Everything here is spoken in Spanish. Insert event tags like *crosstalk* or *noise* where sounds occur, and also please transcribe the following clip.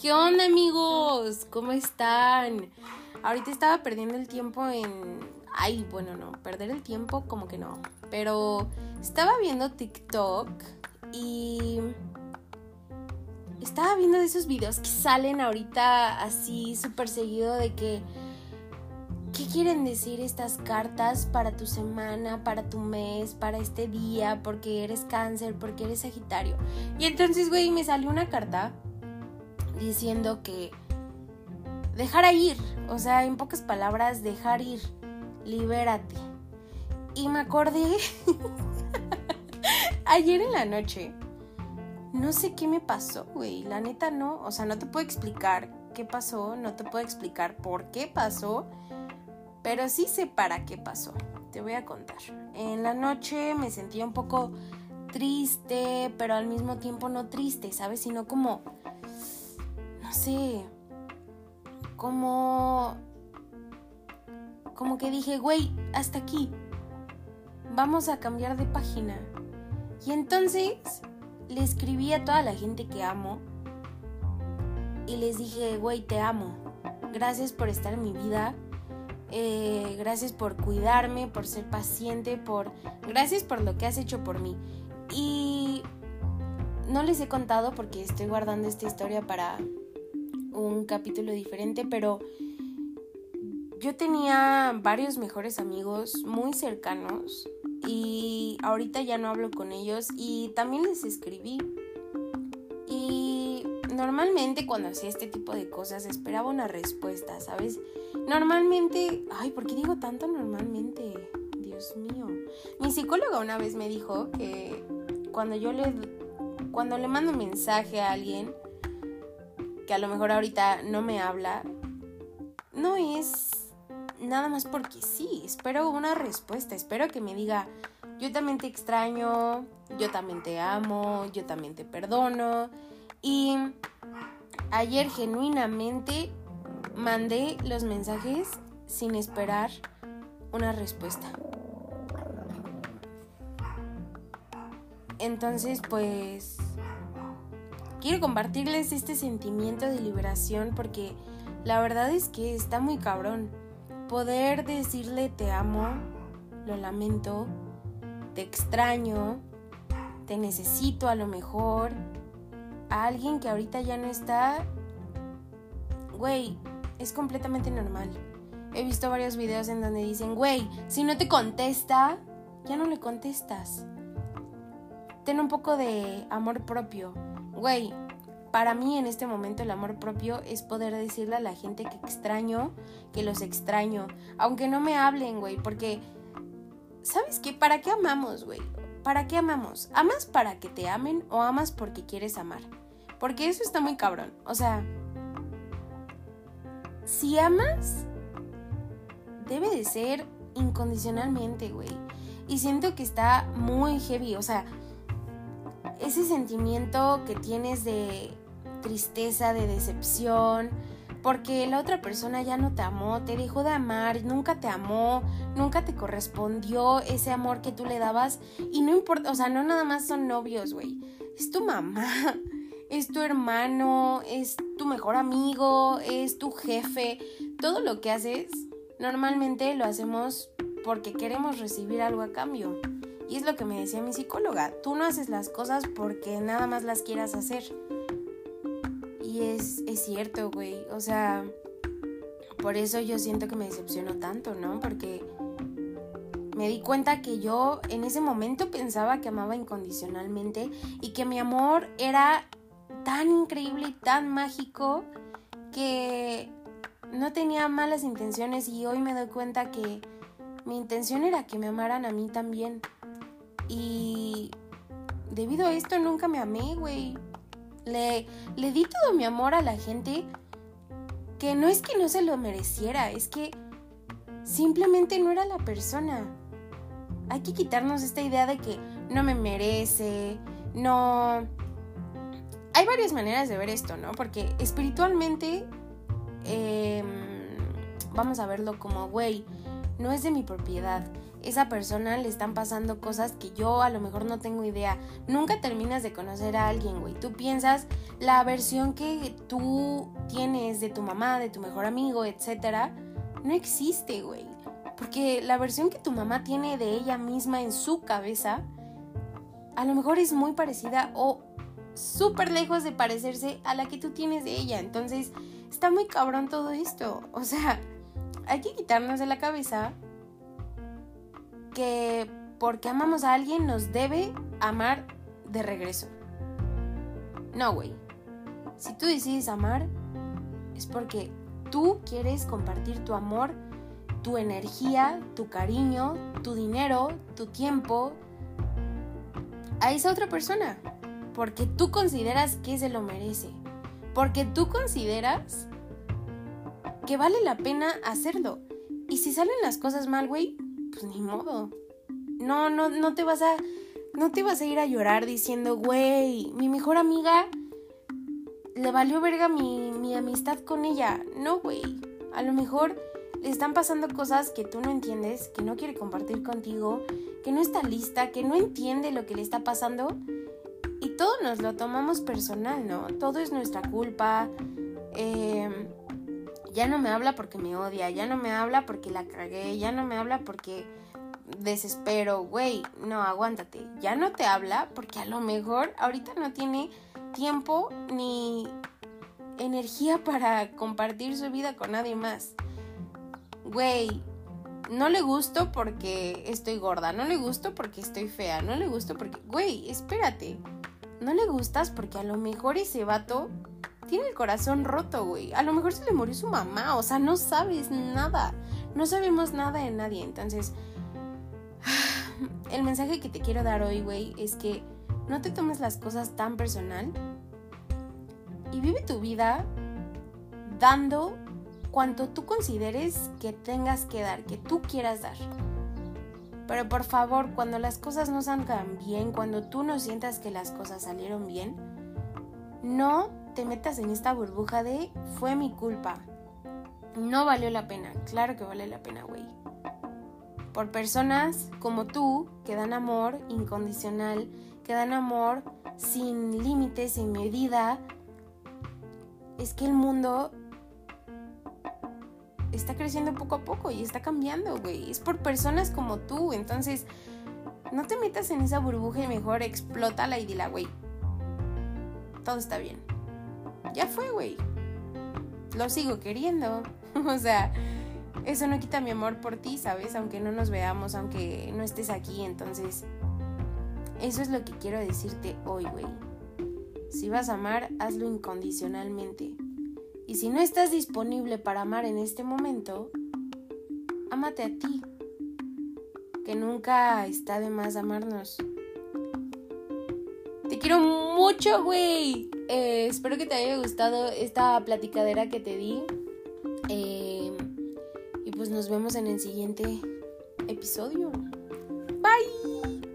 ¿Qué onda amigos? ¿Cómo están? Ahorita estaba perdiendo el tiempo en... Ay, bueno, no, perder el tiempo como que no. Pero estaba viendo TikTok y... Estaba viendo de esos videos que salen ahorita así súper seguido de que... ¿Qué quieren decir estas cartas para tu semana, para tu mes, para este día? Porque eres cáncer, porque eres sagitario. Y entonces, güey, me salió una carta diciendo que dejar ir, o sea, en pocas palabras, dejar ir, libérate. Y me acordé *laughs* ayer en la noche, no sé qué me pasó, güey, la neta no, o sea, no te puedo explicar qué pasó, no te puedo explicar por qué pasó, pero sí sé para qué pasó. Te voy a contar. En la noche me sentía un poco triste, pero al mismo tiempo no triste, ¿sabes? Sino como no sé, como, como que dije, güey, hasta aquí, vamos a cambiar de página. Y entonces le escribí a toda la gente que amo y les dije, güey, te amo. Gracias por estar en mi vida. Eh, gracias por cuidarme, por ser paciente, por... Gracias por lo que has hecho por mí. Y no les he contado porque estoy guardando esta historia para un capítulo diferente, pero yo tenía varios mejores amigos muy cercanos y ahorita ya no hablo con ellos y también les escribí. Y normalmente cuando hacía este tipo de cosas esperaba una respuesta, ¿sabes? Normalmente, ay, ¿por qué digo tanto normalmente? Dios mío. Mi psicóloga una vez me dijo que cuando yo le cuando le mando un mensaje a alguien, que a lo mejor ahorita no me habla, no es nada más porque sí, espero una respuesta, espero que me diga, yo también te extraño, yo también te amo, yo también te perdono. Y ayer genuinamente mandé los mensajes sin esperar una respuesta. Entonces, pues quiero compartirles este sentimiento de liberación porque la verdad es que está muy cabrón. Poder decirle te amo, lo lamento, te extraño, te necesito a lo mejor, a alguien que ahorita ya no está, güey, es completamente normal. He visto varios videos en donde dicen, güey, si no te contesta, ya no le contestas. Ten un poco de amor propio güey, para mí en este momento el amor propio es poder decirle a la gente que extraño, que los extraño, aunque no me hablen, güey, porque, ¿sabes qué? ¿Para qué amamos, güey? ¿Para qué amamos? ¿Amas para que te amen o amas porque quieres amar? Porque eso está muy cabrón. O sea, si amas, debe de ser incondicionalmente, güey. Y siento que está muy heavy. O sea, ese sentimiento que tienes de tristeza, de decepción, porque la otra persona ya no te amó, te dejó de amar, nunca te amó, nunca te correspondió ese amor que tú le dabas y no importa, o sea, no nada más son novios, güey, es tu mamá, *laughs* es tu hermano, es tu mejor amigo, es tu jefe, todo lo que haces normalmente lo hacemos porque queremos recibir algo a cambio. Y es lo que me decía mi psicóloga, tú no haces las cosas porque nada más las quieras hacer. Y es, es cierto, güey. O sea, por eso yo siento que me decepcionó tanto, ¿no? Porque me di cuenta que yo en ese momento pensaba que amaba incondicionalmente y que mi amor era tan increíble y tan mágico que no tenía malas intenciones y hoy me doy cuenta que mi intención era que me amaran a mí también. Y debido a esto nunca me amé, güey. Le, le di todo mi amor a la gente que no es que no se lo mereciera, es que simplemente no era la persona. Hay que quitarnos esta idea de que no me merece, no... Hay varias maneras de ver esto, ¿no? Porque espiritualmente em, vamos a verlo como, güey, no es de mi propiedad esa persona le están pasando cosas que yo a lo mejor no tengo idea. Nunca terminas de conocer a alguien, güey. Tú piensas la versión que tú tienes de tu mamá, de tu mejor amigo, etcétera, no existe, güey. Porque la versión que tu mamá tiene de ella misma en su cabeza, a lo mejor es muy parecida o súper lejos de parecerse a la que tú tienes de ella. Entonces, está muy cabrón todo esto. O sea, hay que quitarnos de la cabeza que porque amamos a alguien nos debe amar de regreso. No, güey. Si tú decides amar, es porque tú quieres compartir tu amor, tu energía, tu cariño, tu dinero, tu tiempo a esa otra persona. Porque tú consideras que se lo merece. Porque tú consideras que vale la pena hacerlo. Y si salen las cosas mal, güey, pues ni modo. No, no, no te vas a. No te vas a ir a llorar diciendo, güey, mi mejor amiga le valió verga mi, mi amistad con ella. No, güey. A lo mejor le están pasando cosas que tú no entiendes, que no quiere compartir contigo, que no está lista, que no entiende lo que le está pasando. Y todo nos lo tomamos personal, ¿no? Todo es nuestra culpa. Eh, ya no me habla porque me odia, ya no me habla porque la cagué, ya no me habla porque desespero, güey, no, aguántate, ya no te habla porque a lo mejor ahorita no tiene tiempo ni energía para compartir su vida con nadie más. Güey, no le gusto porque estoy gorda, no le gusto porque estoy fea, no le gusto porque, güey, espérate, no le gustas porque a lo mejor ese vato tiene el corazón roto, güey. A lo mejor se le murió su mamá, o sea, no sabes nada. No sabemos nada de nadie. Entonces, *sighs* el mensaje que te quiero dar hoy, güey, es que no te tomes las cosas tan personal y vive tu vida dando cuanto tú consideres que tengas que dar, que tú quieras dar. Pero por favor, cuando las cosas no salgan bien, cuando tú no sientas que las cosas salieron bien, no te metas en esta burbuja de fue mi culpa. No valió la pena. Claro que vale la pena, güey. Por personas como tú que dan amor incondicional, que dan amor sin límites, sin medida. Es que el mundo está creciendo poco a poco y está cambiando, güey. Es por personas como tú. Entonces, no te metas en esa burbuja y mejor explótala y dila, güey. Todo está bien ya fue, güey. Lo sigo queriendo. *laughs* o sea, eso no quita mi amor por ti, ¿sabes? Aunque no nos veamos, aunque no estés aquí. Entonces, eso es lo que quiero decirte hoy, güey. Si vas a amar, hazlo incondicionalmente. Y si no estás disponible para amar en este momento, ámate a ti. Que nunca está de más amarnos. Te quiero mucho, güey. Eh, espero que te haya gustado esta platicadera que te di. Eh, y pues nos vemos en el siguiente episodio. Bye.